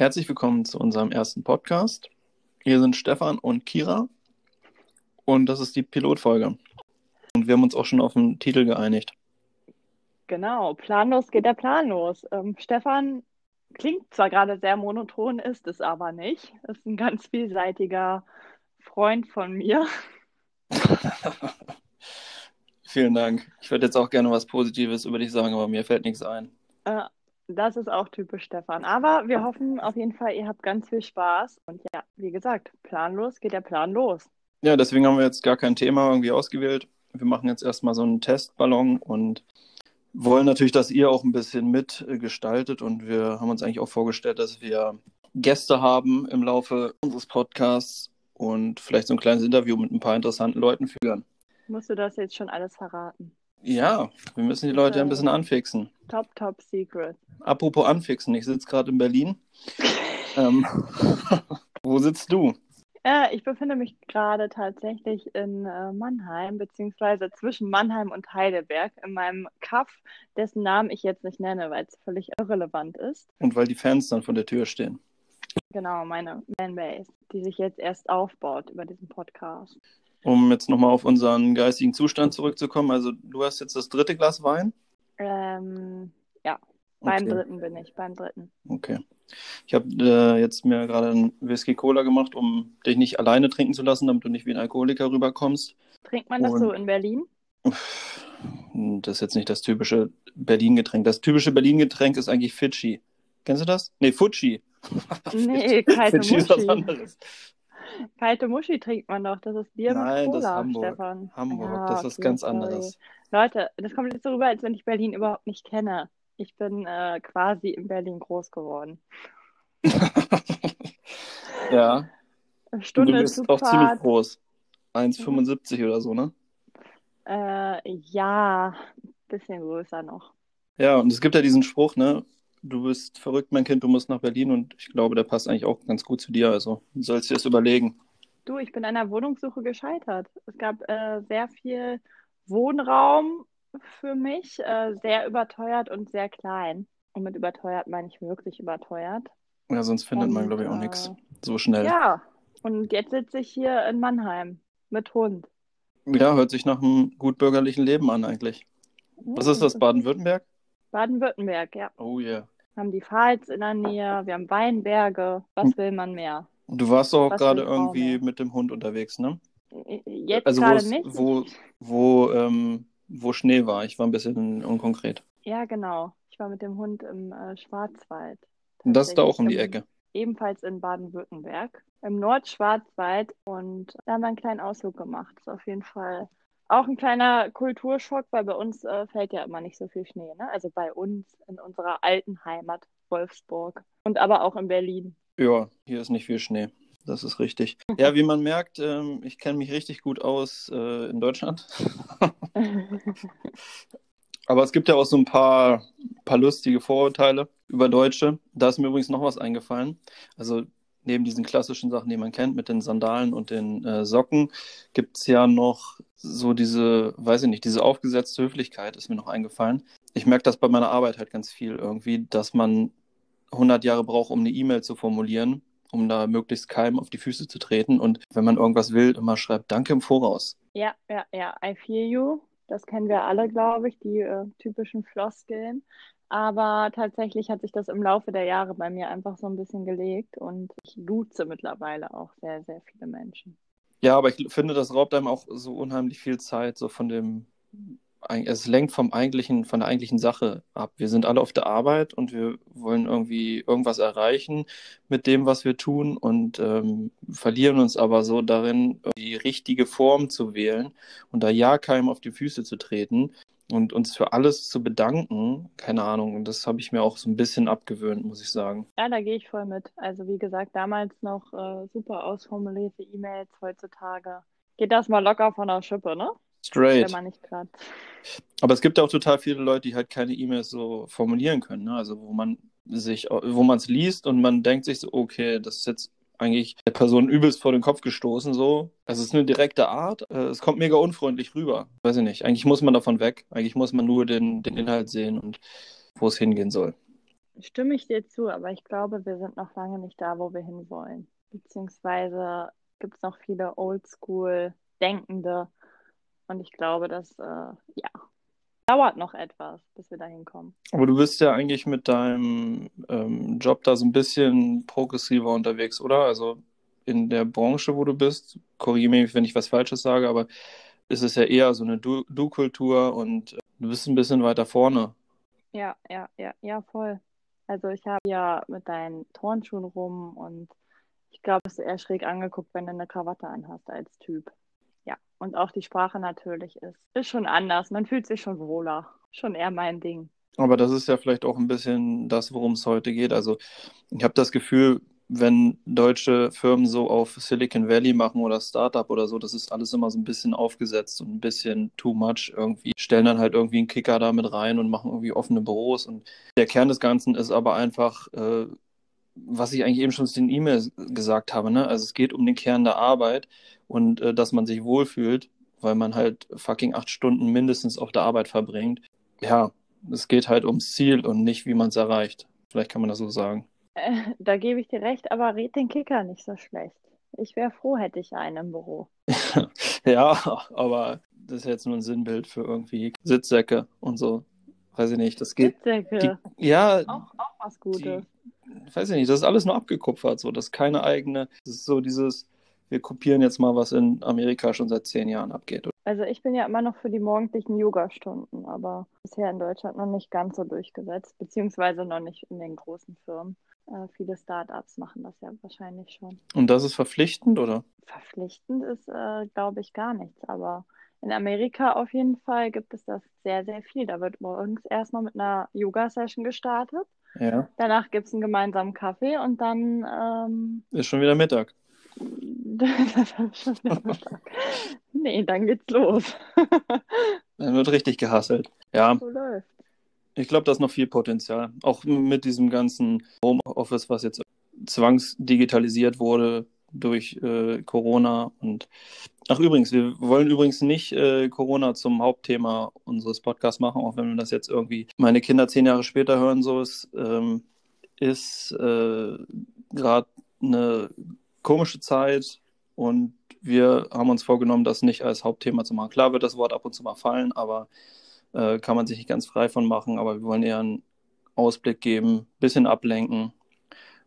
Herzlich willkommen zu unserem ersten Podcast. Hier sind Stefan und Kira und das ist die Pilotfolge. Und wir haben uns auch schon auf den Titel geeinigt. Genau, planlos geht der planlos. Ähm, Stefan klingt zwar gerade sehr monoton, ist es aber nicht. Ist ein ganz vielseitiger Freund von mir. Vielen Dank. Ich würde jetzt auch gerne was Positives über dich sagen, aber mir fällt nichts ein. Äh, das ist auch typisch Stefan. Aber wir hoffen auf jeden Fall, ihr habt ganz viel Spaß. Und ja, wie gesagt, planlos geht der Plan los. Ja, deswegen haben wir jetzt gar kein Thema irgendwie ausgewählt. Wir machen jetzt erstmal so einen Testballon und wollen natürlich, dass ihr auch ein bisschen mitgestaltet. Und wir haben uns eigentlich auch vorgestellt, dass wir Gäste haben im Laufe unseres Podcasts und vielleicht so ein kleines Interview mit ein paar interessanten Leuten führen. Musst du das jetzt schon alles verraten? Ja, wir müssen die Leute ein bisschen anfixen. Top, top secret. Apropos anfixen, ich sitze gerade in Berlin. ähm, wo sitzt du? Äh, ich befinde mich gerade tatsächlich in äh, Mannheim, beziehungsweise zwischen Mannheim und Heidelberg, in meinem Kaff, dessen Namen ich jetzt nicht nenne, weil es völlig irrelevant ist. Und weil die Fans dann vor der Tür stehen. Genau, meine Fanbase, die sich jetzt erst aufbaut über diesen Podcast um jetzt nochmal auf unseren geistigen Zustand zurückzukommen. Also du hast jetzt das dritte Glas Wein? Ähm, ja, beim okay. dritten bin ich, beim dritten. Okay. Ich habe äh, jetzt mir gerade einen Whisky Cola gemacht, um dich nicht alleine trinken zu lassen, damit du nicht wie ein Alkoholiker rüberkommst. Trinkt man das Und, so in Berlin? Das ist jetzt nicht das typische Berlin-Getränk. Das typische Berlin-Getränk ist eigentlich Fidschi. Kennst du das? Nee, Fuji. Nee, Fidschi ist was anderes. Kalte Muschi trinkt man doch. Das ist Bier Nein, mit Cola, das ist Hamburg. Stefan. Hamburg, ja, das ist ganz sorry. anderes. Leute, das kommt jetzt so rüber, als wenn ich Berlin überhaupt nicht kenne. Ich bin äh, quasi in Berlin groß geworden. ja. Eine Stunde du bist Zugfahrt. auch ziemlich groß. 1,75 mhm. oder so, ne? Äh, ja, ein bisschen größer noch. Ja, und es gibt ja diesen Spruch, ne? Du bist verrückt, mein Kind, du musst nach Berlin und ich glaube, der passt eigentlich auch ganz gut zu dir. Also du sollst dir das überlegen. Du, ich bin der Wohnungssuche gescheitert. Es gab äh, sehr viel Wohnraum für mich, äh, sehr überteuert und sehr klein. Und mit überteuert meine ich wirklich überteuert. Ja, sonst findet und, man, glaube ich, auch äh, nichts so schnell. Ja, und jetzt sitze ich hier in Mannheim mit Hund. Ja, hört sich nach einem gut bürgerlichen Leben an eigentlich. Was ist das, Baden-Württemberg? Baden-Württemberg, ja. Oh yeah. Wir haben die Pfalz in der Nähe, wir haben Weinberge. Was will man mehr? Du warst doch auch gerade irgendwie mit dem Hund unterwegs, ne? Jetzt also gerade nicht. Wo, wo, ähm, wo Schnee war. Ich war ein bisschen unkonkret. Ja, genau. Ich war mit dem Hund im äh, Schwarzwald. Und das ist da auch um die Ecke. Ebenfalls in Baden-Württemberg, im Nordschwarzwald. Und da haben wir einen kleinen Ausflug gemacht. Ist auf jeden Fall auch ein kleiner Kulturschock, weil bei uns äh, fällt ja immer nicht so viel Schnee. Ne? Also bei uns in unserer alten Heimat Wolfsburg und aber auch in Berlin. Ja, hier ist nicht viel Schnee. Das ist richtig. Ja, wie man merkt, ähm, ich kenne mich richtig gut aus äh, in Deutschland. aber es gibt ja auch so ein paar, paar lustige Vorurteile über Deutsche. Da ist mir übrigens noch was eingefallen. Also neben diesen klassischen Sachen, die man kennt, mit den Sandalen und den äh, Socken, gibt es ja noch so diese, weiß ich nicht, diese aufgesetzte Höflichkeit ist mir noch eingefallen. Ich merke das bei meiner Arbeit halt ganz viel irgendwie, dass man 100 Jahre braucht, um eine E-Mail zu formulieren, um da möglichst keinem auf die Füße zu treten. Und wenn man irgendwas will, immer schreibt Danke im Voraus. Ja, ja, ja, I feel you. Das kennen wir alle, glaube ich, die äh, typischen Floskeln. Aber tatsächlich hat sich das im Laufe der Jahre bei mir einfach so ein bisschen gelegt und ich duze mittlerweile auch sehr, sehr viele Menschen. Ja, aber ich finde, das raubt einem auch so unheimlich viel Zeit, so von dem, es lenkt vom eigentlichen, von der eigentlichen Sache ab. Wir sind alle auf der Arbeit und wir wollen irgendwie irgendwas erreichen mit dem, was wir tun und ähm, verlieren uns aber so darin, die richtige Form zu wählen und da ja keinem auf die Füße zu treten und uns für alles zu bedanken, keine Ahnung, und das habe ich mir auch so ein bisschen abgewöhnt, muss ich sagen. Ja, da gehe ich voll mit. Also wie gesagt, damals noch äh, super ausformulierte E-Mails, heutzutage geht das mal locker von der Schippe, ne? Straight. Wenn man nicht grad... Aber es gibt ja auch total viele Leute, die halt keine E-Mails so formulieren können, ne? Also wo man sich, wo man es liest und man denkt sich so, okay, das ist jetzt eigentlich der Person übelst vor den Kopf gestoßen. So. Es ist eine direkte Art. Äh, es kommt mega unfreundlich rüber. Weiß ich nicht. Eigentlich muss man davon weg. Eigentlich muss man nur den, den Inhalt sehen und wo es hingehen soll. Stimme ich dir zu, aber ich glaube, wir sind noch lange nicht da, wo wir hinwollen. Beziehungsweise gibt es noch viele Oldschool-Denkende. Und ich glaube, das äh, ja, dauert noch etwas, bis wir da hinkommen. Aber du bist ja eigentlich mit deinem ähm, Job da so ein bisschen progressiver unterwegs, oder? Also in der Branche, wo du bist, korrigiere mich, wenn ich was Falsches sage, aber ist es ja eher so eine Du-Kultur und du bist ein bisschen weiter vorne. Ja, ja, ja, ja, voll. Also ich habe ja mit deinen Turnschuhen rum und ich glaube, es ist eher schräg angeguckt, wenn du eine Krawatte anhast als Typ. Und auch die Sprache natürlich ist. Ist schon anders. Man fühlt sich schon wohler. Schon eher mein Ding. Aber das ist ja vielleicht auch ein bisschen das, worum es heute geht. Also ich habe das Gefühl, wenn deutsche Firmen so auf Silicon Valley machen oder Startup oder so, das ist alles immer so ein bisschen aufgesetzt und ein bisschen too much irgendwie. Stellen dann halt irgendwie einen Kicker da mit rein und machen irgendwie offene Büros. Und der Kern des Ganzen ist aber einfach, äh, was ich eigentlich eben schon in den E-Mails gesagt habe, ne? Also es geht um den Kern der Arbeit und äh, dass man sich wohlfühlt, weil man halt fucking acht Stunden mindestens auf der Arbeit verbringt. Ja, es geht halt ums Ziel und nicht, wie man es erreicht. Vielleicht kann man das so sagen. Äh, da gebe ich dir recht, aber red den Kicker nicht so schlecht. Ich wäre froh, hätte ich einen im Büro. ja, aber das ist jetzt nur ein Sinnbild für irgendwie Sitzsäcke und so. Weiß ich nicht, das geht. Sitzsäcke. Die, ja. Auch, auch was Gutes. Die, weiß ich nicht, das ist alles nur abgekupfert, so. Das ist keine eigene. Das ist so dieses, wir kopieren jetzt mal, was in Amerika schon seit zehn Jahren abgeht. Also ich bin ja immer noch für die morgendlichen Yoga-Stunden, aber bisher in Deutschland noch nicht ganz so durchgesetzt, beziehungsweise noch nicht in den großen Firmen. Äh, viele Startups machen das ja wahrscheinlich schon. Und das ist verpflichtend, oder? Verpflichtend ist, äh, glaube ich, gar nichts. Aber in Amerika auf jeden Fall gibt es das sehr, sehr viel. Da wird morgens erstmal mit einer Yoga-Session gestartet. Ja. Danach gibt es einen gemeinsamen Kaffee und dann. Ähm, ist schon wieder Mittag. schon wieder Mittag. nee, dann geht's los. dann wird richtig gehasselt. Ja. So läuft. Ich glaube, da ist noch viel Potenzial. Auch mit diesem ganzen Homeoffice, was jetzt zwangsdigitalisiert wurde durch äh, Corona. Und ach übrigens, wir wollen übrigens nicht äh, Corona zum Hauptthema unseres Podcasts machen, auch wenn wir das jetzt irgendwie meine Kinder zehn Jahre später hören, so ist, ähm, ist äh, gerade eine komische Zeit und wir haben uns vorgenommen, das nicht als Hauptthema zu machen. Klar wird das Wort ab und zu mal fallen, aber äh, kann man sich nicht ganz frei von machen, aber wir wollen eher einen Ausblick geben, ein bisschen ablenken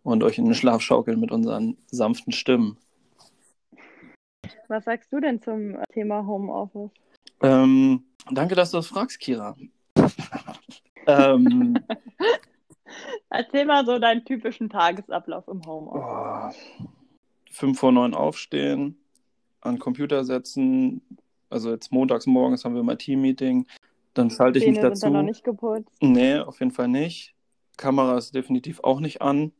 und euch in den Schlaf schaukeln mit unseren sanften Stimmen. Was sagst du denn zum Thema Homeoffice? Ähm, danke, dass du das fragst, Kira. ähm, Erzähl mal so deinen typischen Tagesablauf im Homeoffice. Oh, fünf vor neun aufstehen, an den Computer setzen. Also jetzt montags morgens haben wir mal Team-Meeting. Dann schalte ich mich dazu. Sind dann noch nicht geputzt? Nee, auf jeden Fall nicht. Kamera ist definitiv auch nicht an.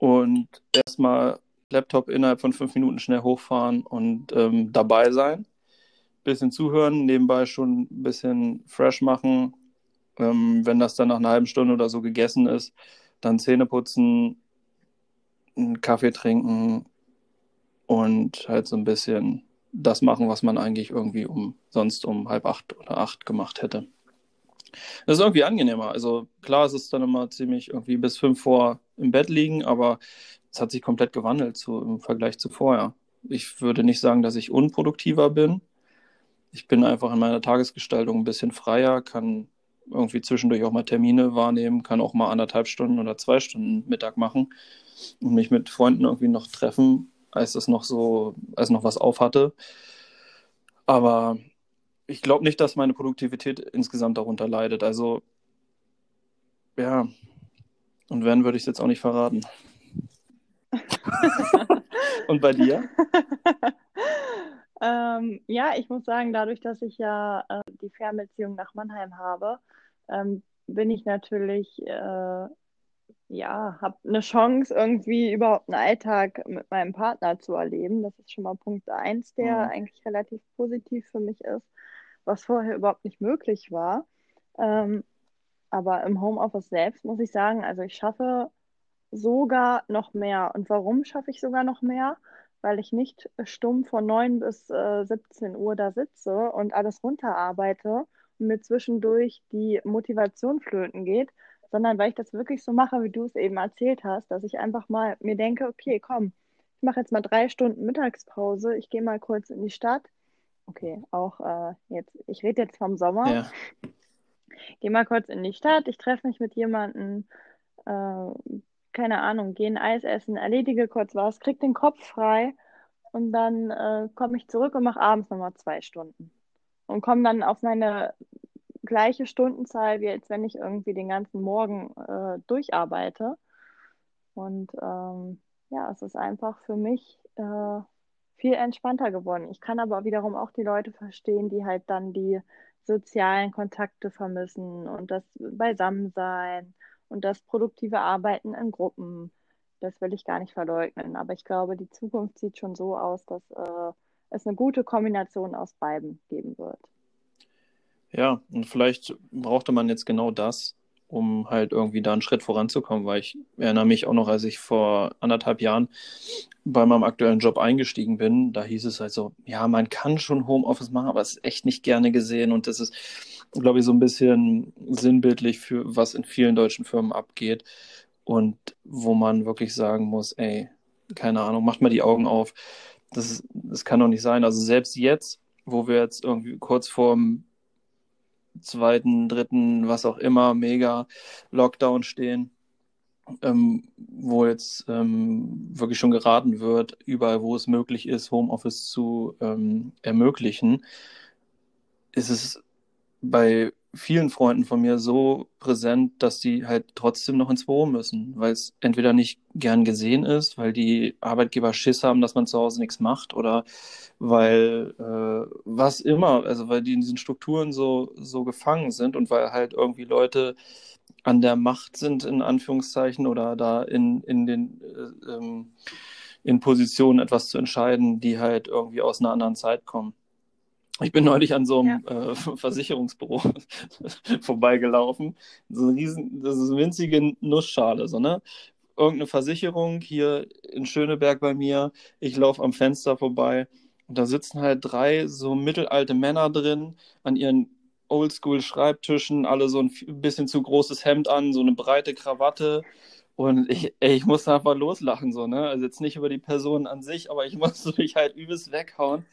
Und erstmal Laptop innerhalb von fünf Minuten schnell hochfahren und ähm, dabei sein. Bisschen zuhören, nebenbei schon ein bisschen fresh machen. Ähm, wenn das dann nach einer halben Stunde oder so gegessen ist, dann Zähne putzen, einen Kaffee trinken und halt so ein bisschen das machen, was man eigentlich irgendwie um sonst um halb acht oder acht gemacht hätte. Das ist irgendwie angenehmer. Also klar, es ist dann immer ziemlich irgendwie bis fünf vor im Bett liegen, aber es hat sich komplett gewandelt zu, im Vergleich zu vorher. Ich würde nicht sagen, dass ich unproduktiver bin. Ich bin einfach in meiner Tagesgestaltung ein bisschen freier, kann irgendwie zwischendurch auch mal Termine wahrnehmen, kann auch mal anderthalb Stunden oder zwei Stunden Mittag machen und mich mit Freunden irgendwie noch treffen, als es noch so, als noch was auf hatte. Aber ich glaube nicht, dass meine Produktivität insgesamt darunter leidet. Also, ja. Und wenn, würde ich es jetzt auch nicht verraten. Und bei dir? ähm, ja, ich muss sagen, dadurch, dass ich ja äh, die Fernbeziehung nach Mannheim habe, ähm, bin ich natürlich äh, ja, habe eine Chance, irgendwie überhaupt einen Alltag mit meinem Partner zu erleben. Das ist schon mal Punkt eins, der mhm. eigentlich relativ positiv für mich ist, was vorher überhaupt nicht möglich war. Ähm, aber im Homeoffice selbst muss ich sagen, also ich schaffe sogar noch mehr. Und warum schaffe ich sogar noch mehr? Weil ich nicht stumm von 9 bis äh, 17 Uhr da sitze und alles runterarbeite und mir zwischendurch die Motivation flöten geht, sondern weil ich das wirklich so mache, wie du es eben erzählt hast, dass ich einfach mal mir denke, okay, komm, ich mache jetzt mal drei Stunden Mittagspause, ich gehe mal kurz in die Stadt. Okay, auch äh, jetzt, ich rede jetzt vom Sommer. Ja. Gehe mal kurz in die Stadt, ich treffe mich mit jemandem, äh, keine Ahnung, gehe ein Eis essen, erledige kurz was, krieg den Kopf frei und dann äh, komme ich zurück und mache abends nochmal zwei Stunden. Und komme dann auf meine gleiche Stundenzahl, wie als wenn ich irgendwie den ganzen Morgen äh, durcharbeite. Und ähm, ja, es ist einfach für mich äh, viel entspannter geworden. Ich kann aber wiederum auch die Leute verstehen, die halt dann die sozialen Kontakte vermissen und das Beisammensein und das produktive Arbeiten in Gruppen. Das will ich gar nicht verleugnen. Aber ich glaube, die Zukunft sieht schon so aus, dass äh, es eine gute Kombination aus beiden geben wird. Ja, und vielleicht brauchte man jetzt genau das, um halt irgendwie da einen Schritt voranzukommen, weil ich erinnere mich auch noch, als ich vor anderthalb Jahren bei meinem aktuellen Job eingestiegen bin, da hieß es halt so, ja, man kann schon Homeoffice machen, aber es ist echt nicht gerne gesehen und das ist, glaube ich, so ein bisschen sinnbildlich für was in vielen deutschen Firmen abgeht und wo man wirklich sagen muss, ey, keine Ahnung, macht mal die Augen auf. Das, ist, das kann doch nicht sein. Also selbst jetzt, wo wir jetzt irgendwie kurz vorm zweiten, dritten, was auch immer, mega Lockdown stehen, ähm, wo jetzt ähm, wirklich schon geraten wird, überall, wo es möglich ist, Homeoffice zu ähm, ermöglichen, ist es bei vielen Freunden von mir so präsent, dass die halt trotzdem noch ins Büro müssen, weil es entweder nicht gern gesehen ist, weil die Arbeitgeber Schiss haben, dass man zu Hause nichts macht oder weil äh, was immer, also weil die in diesen Strukturen so, so gefangen sind und weil halt irgendwie Leute an der Macht sind, in Anführungszeichen, oder da in, in den äh, ähm, in Positionen etwas zu entscheiden, die halt irgendwie aus einer anderen Zeit kommen. Ich bin neulich an so einem ja. äh, Versicherungsbüro vorbeigelaufen. So ein riesen, das ist eine winzige Nussschale, so, ne? Irgendeine Versicherung hier in Schöneberg bei mir. Ich laufe am Fenster vorbei und da sitzen halt drei so mittelalte Männer drin an ihren Oldschool-Schreibtischen, alle so ein bisschen zu großes Hemd an, so eine breite Krawatte. Und ich, ey, ich musste einfach loslachen, so, ne? Also jetzt nicht über die Person an sich, aber ich musste mich halt übelst weghauen,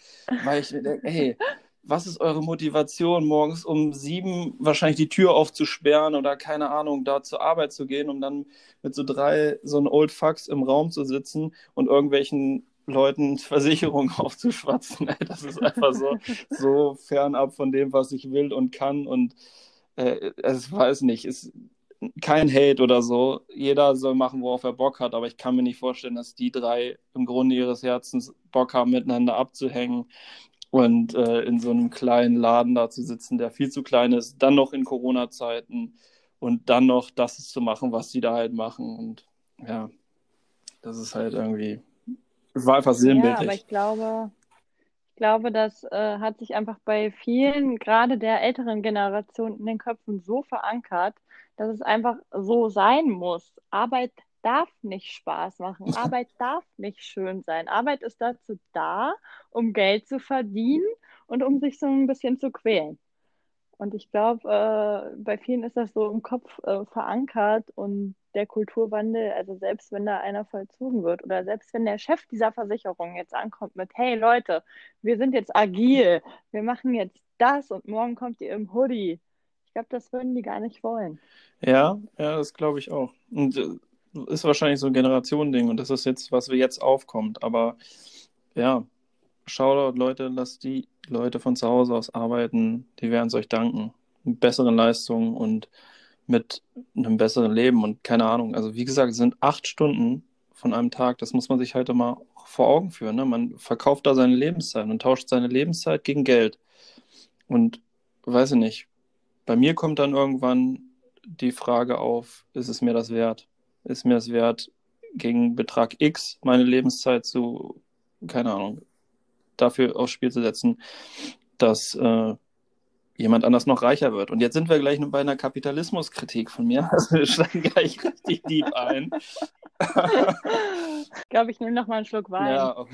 weil ich mir denke, ey, was ist eure Motivation, morgens um sieben wahrscheinlich die Tür aufzusperren oder keine Ahnung, da zur Arbeit zu gehen, um dann mit so drei, so ein Old Fucks im Raum zu sitzen und irgendwelchen Leuten Versicherungen aufzuschwatzen. Das ist einfach so, so fernab von dem, was ich will und kann. Und äh, es weiß nicht, ist kein Hate oder so. Jeder soll machen, worauf er Bock hat, aber ich kann mir nicht vorstellen, dass die drei im Grunde ihres Herzens Bock haben, miteinander abzuhängen und äh, in so einem kleinen Laden da zu sitzen, der viel zu klein ist, dann noch in Corona-Zeiten und dann noch das zu machen, was die da halt machen. Und ja, das ist halt irgendwie es war einfach sinnbildlich. Ja, aber ich glaube, glaube, das äh, hat sich einfach bei vielen, gerade der älteren Generation, in den Köpfen so verankert, dass es einfach so sein muss. Arbeit darf nicht Spaß machen. Arbeit darf nicht schön sein. Arbeit ist dazu da, um Geld zu verdienen und um sich so ein bisschen zu quälen. Und ich glaube, äh, bei vielen ist das so im Kopf äh, verankert und der Kulturwandel, also selbst wenn da einer vollzogen wird oder selbst wenn der Chef dieser Versicherung jetzt ankommt mit, hey Leute, wir sind jetzt agil, wir machen jetzt das und morgen kommt ihr im Hoodie. Ich glaube, das würden die gar nicht wollen. Ja, ja, das glaube ich auch. Und äh, ist wahrscheinlich so ein Generationending und das ist jetzt, was wir jetzt aufkommt. Aber ja, Shoutout, Leute, lasst die Leute von zu Hause aus arbeiten, die werden es euch danken. Mit besseren Leistungen und mit einem besseren Leben und keine Ahnung. Also wie gesagt, es sind acht Stunden von einem Tag, das muss man sich halt immer vor Augen führen. Ne? Man verkauft da seine Lebenszeit und tauscht seine Lebenszeit gegen Geld. Und weiß ich nicht, bei mir kommt dann irgendwann die Frage auf, ist es mir das wert? Ist mir das wert, gegen Betrag X meine Lebenszeit zu, keine Ahnung, dafür aufs Spiel zu setzen, dass äh, jemand anders noch reicher wird. Und jetzt sind wir gleich bei einer Kapitalismuskritik von mir. Also wir steigen gleich richtig deep ein. ich glaube, ich nehme noch mal einen Schluck Wein. Ja,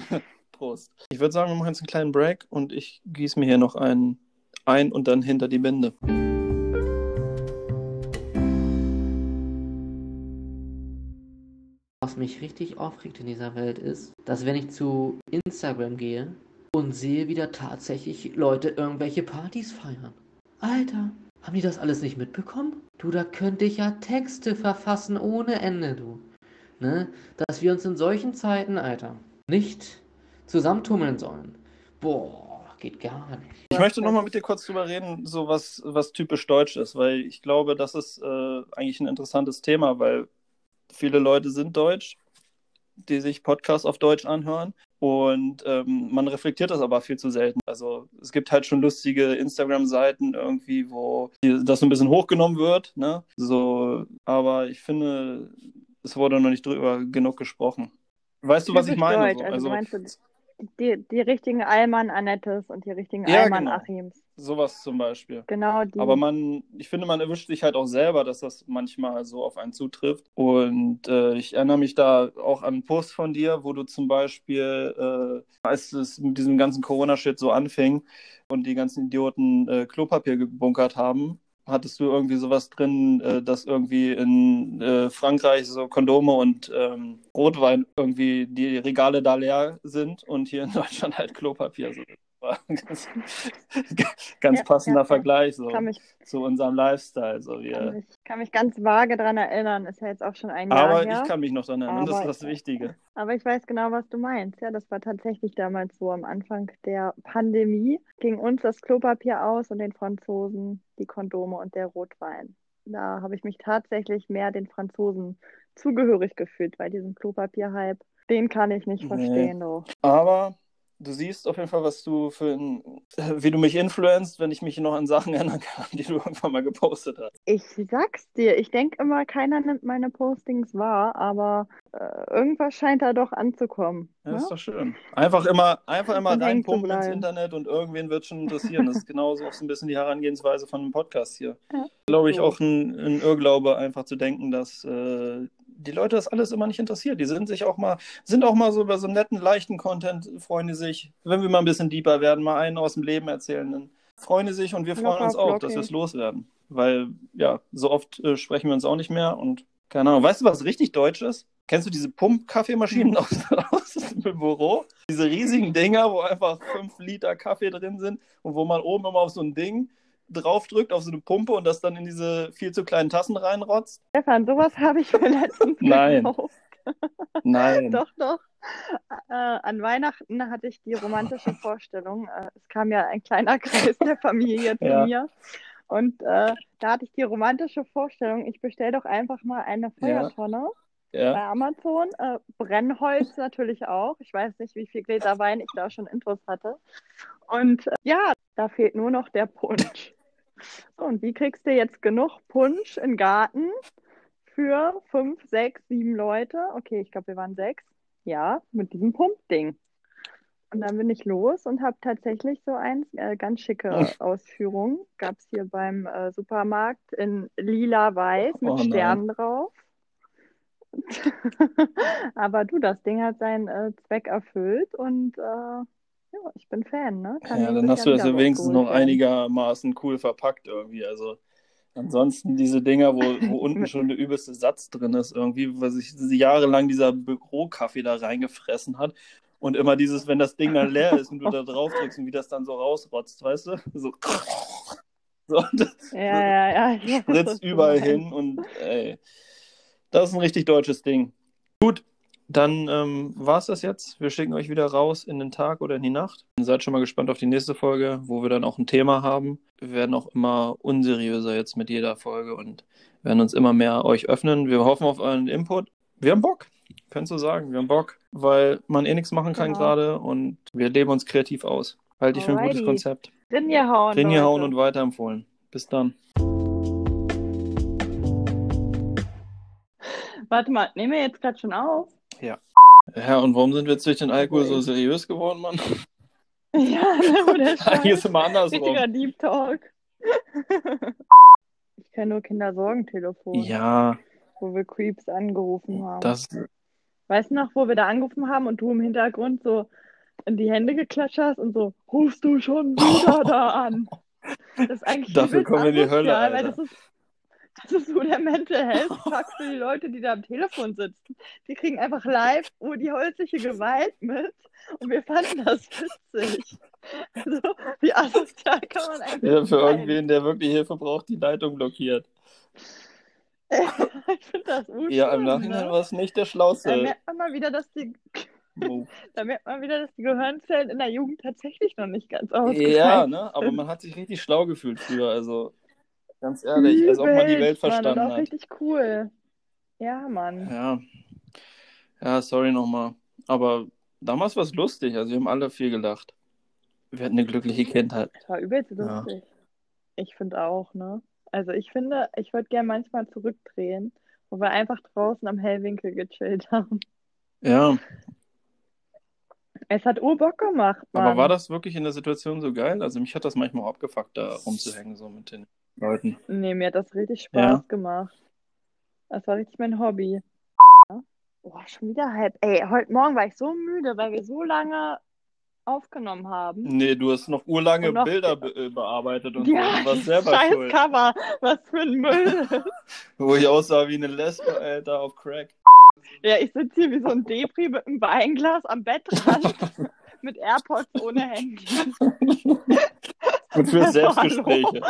Prost. Ich würde sagen, wir machen jetzt einen kleinen Break und ich gieße mir hier noch einen ein und dann hinter die Binde. was mich richtig aufregt in dieser Welt ist, dass wenn ich zu Instagram gehe und sehe, wie da tatsächlich Leute irgendwelche Partys feiern. Alter, haben die das alles nicht mitbekommen? Du, da könnte ich ja Texte verfassen ohne Ende, du. Ne? Dass wir uns in solchen Zeiten, Alter, nicht zusammentummeln sollen. Boah, geht gar nicht. Ich möchte nochmal mit dir kurz drüber reden, so was, was typisch deutsch ist, weil ich glaube, das ist äh, eigentlich ein interessantes Thema, weil viele Leute sind deutsch, die sich Podcasts auf Deutsch anhören. Und ähm, man reflektiert das aber viel zu selten. Also es gibt halt schon lustige Instagram-Seiten irgendwie, wo das so ein bisschen hochgenommen wird. Ne? So, aber ich finde, es wurde noch nicht drüber genug gesprochen. Weißt du, was ich meine? Deutsch. So, also, also meinst du die, die richtigen Allmann Annettes und die richtigen ja, Allmann genau. Achims. Sowas zum Beispiel. Genau die. Aber man, ich finde, man erwischt sich halt auch selber, dass das manchmal so auf einen zutrifft. Und äh, ich erinnere mich da auch an einen Post von dir, wo du zum Beispiel, äh, als es mit diesem ganzen Corona-Shit so anfing und die ganzen Idioten äh, Klopapier gebunkert haben, hattest du irgendwie sowas drin, äh, dass irgendwie in äh, Frankreich so Kondome und ähm, Rotwein irgendwie die Regale da leer sind und hier in Deutschland halt Klopapier. So war ein ganz, ganz ja, passender ja, Vergleich so mich, zu unserem Lifestyle. So wir, kann, mich, kann mich ganz vage daran erinnern, ist ja jetzt auch schon ein Jahr Aber her. ich kann mich noch daran erinnern, aber, das ist das Wichtige. Aber ich weiß genau, was du meinst. Ja, das war tatsächlich damals so am Anfang der Pandemie. Ging uns das Klopapier aus und den Franzosen die Kondome und der Rotwein. Da habe ich mich tatsächlich mehr den Franzosen zugehörig gefühlt bei diesem Klopapier-Hype. Den kann ich nicht verstehen. Nee. Aber du siehst auf jeden Fall, was du für ein, wie du mich influenzt, wenn ich mich noch an Sachen erinnern kann, die du irgendwann mal gepostet hast. Ich sag's dir, ich denke immer, keiner nimmt meine Postings wahr, aber äh, irgendwas scheint da doch anzukommen. Ja, ne? ist doch schön. Einfach immer, einfach immer reinpumpen ins Internet und irgendwen wird schon interessieren. Das ist genauso auch so ein bisschen die Herangehensweise von einem Podcast hier. Ja, Glaube ich auch ein, ein, Irrglaube, einfach zu denken, dass äh, die Leute das alles immer nicht interessiert. Die sind sich auch mal, sind auch mal so über so netten, leichten Content, freuen die sich, wenn wir mal ein bisschen deeper werden, mal einen aus dem Leben erzählen, dann freuen die sich und wir freuen uns auch, dass wir es loswerden. Weil, ja, so oft äh, sprechen wir uns auch nicht mehr und keine Ahnung. Weißt du, was richtig deutsch ist? Kennst du diese Pump-Kaffeemaschinen aus, aus dem Büro? Diese riesigen Dinger, wo einfach fünf Liter Kaffee drin sind und wo man oben immer auf so ein Ding draufdrückt auf so eine Pumpe und das dann in diese viel zu kleinen Tassen reinrotzt? Stefan, sowas habe ich mir letztens Nein. Nein. doch, doch. Äh, an Weihnachten hatte ich die romantische Vorstellung. Äh, es kam ja ein kleiner Kreis der Familie zu ja. mir. Und äh, da hatte ich die romantische Vorstellung, ich bestelle doch einfach mal eine Feuertonne ja. Ja. bei Amazon. Äh, Brennholz natürlich auch. Ich weiß nicht, wie viel Gläser Wein ich da schon Intros hatte. Und äh, ja, da fehlt nur noch der Punsch. So, und wie kriegst du jetzt genug Punsch im Garten für fünf, sechs, sieben Leute? Okay, ich glaube, wir waren sechs. Ja, mit diesem Pumpding. Und dann bin ich los und habe tatsächlich so eins, äh, ganz schicke Ausführung. Gab es hier beim äh, Supermarkt in lila-weiß mit oh Sternen drauf. Aber du, das Ding hat seinen äh, Zweck erfüllt und äh, ja, ich bin Fan, ne? Kann ja, dann hast du das ja wenigstens noch werden. einigermaßen cool verpackt irgendwie. Also ansonsten diese Dinger, wo, wo unten schon der übelste Satz drin ist, irgendwie, weil sich jahrelang dieser Bürokaffee da reingefressen hat. Und immer dieses, wenn das Ding dann leer ist und du da drauf drückst und wie das dann so rausrotzt, weißt du? So. so das, ja, ja, ja. Spritzt überall hin und ey, das ist ein richtig deutsches Ding. Gut, dann ähm, war es das jetzt. Wir schicken euch wieder raus in den Tag oder in die Nacht. Seid schon mal gespannt auf die nächste Folge, wo wir dann auch ein Thema haben. Wir werden auch immer unseriöser jetzt mit jeder Folge und werden uns immer mehr euch öffnen. Wir hoffen auf euren Input. Wir haben Bock, könntest du sagen. Wir haben Bock, weil man eh nichts machen kann genau. gerade und wir leben uns kreativ aus. Halte ich für ein gutes Konzept. Rinje hauen. Rinje hauen und weiterempfohlen. Bis dann. Warte mal, nehmen wir jetzt gerade schon auf? Ja. Ja, und warum sind wir jetzt durch den Alkohol so seriös geworden, Mann? Ja, oder Eigentlich ist immer andersrum. Richtiger Deep Talk. ich kenne nur Kindersorgentelefon. Ja. Wo wir Creeps angerufen haben. Das... Weißt du noch, wo wir da angerufen haben und du im Hintergrund so in die Hände geklatscht hast und so, rufst du schon wieder da an? Das ist eigentlich Dafür kommen wir in die Hölle, Alter. Weil das ist Das ist so der Mental Health Fuck für die Leute, die da am Telefon sitzen. Die kriegen einfach live nur die häusliche Gewalt mit und wir fanden das witzig. Also, wie asozial kann man eigentlich Ja, für sein? irgendwen, der wirklich Hilfe braucht, die Leitung blockiert. ich finde das unschön, Ja, im Nachhinein ne? war es nicht der Da schlauste merkt man mal wieder, dass die, da merkt man wieder, dass die Gehirnzellen in der Jugend tatsächlich noch nicht ganz ausgereift Ja, ne? Aber man hat sich richtig schlau gefühlt früher. Also, ganz ehrlich, als ob man die Welt Übelst, Mann, verstanden und auch hat. richtig cool. Ja, Mann. Ja. Ja, sorry nochmal. Aber damals war es lustig. Also, wir haben alle viel gelacht. Wir hatten eine glückliche Kindheit. Das war übelst Ja. lustig. Ich finde auch, ne? Also ich finde, ich würde gerne manchmal zurückdrehen, wo wir einfach draußen am Hellwinkel gechillt haben. Ja, Es hat Urbock gemacht, Mann. aber war das wirklich in der Situation so geil? Also, mich hat das manchmal auch abgefuckt, da rumzuhängen, so mit den Leuten. Nee, mir hat das richtig Spaß Ja. gemacht. Das war richtig mein Hobby. Boah, schon wieder halb. Ey, heute Morgen war ich so müde, weil wir so lange aufgenommen haben. Nee, du hast noch urlange Und noch- Bilder be äh, bearbeitet und Ja, so. Du warst dieses selber scheiß schuld. Cover. Was für ein Müll. Wo ich aussah wie eine Lesbe, Alter, auf Crack. Ja, ich sitze hier wie so ein Depri mit einem Weinglas am Bettrand mit AirPods ohne Handy. Und für Selbstgespräche.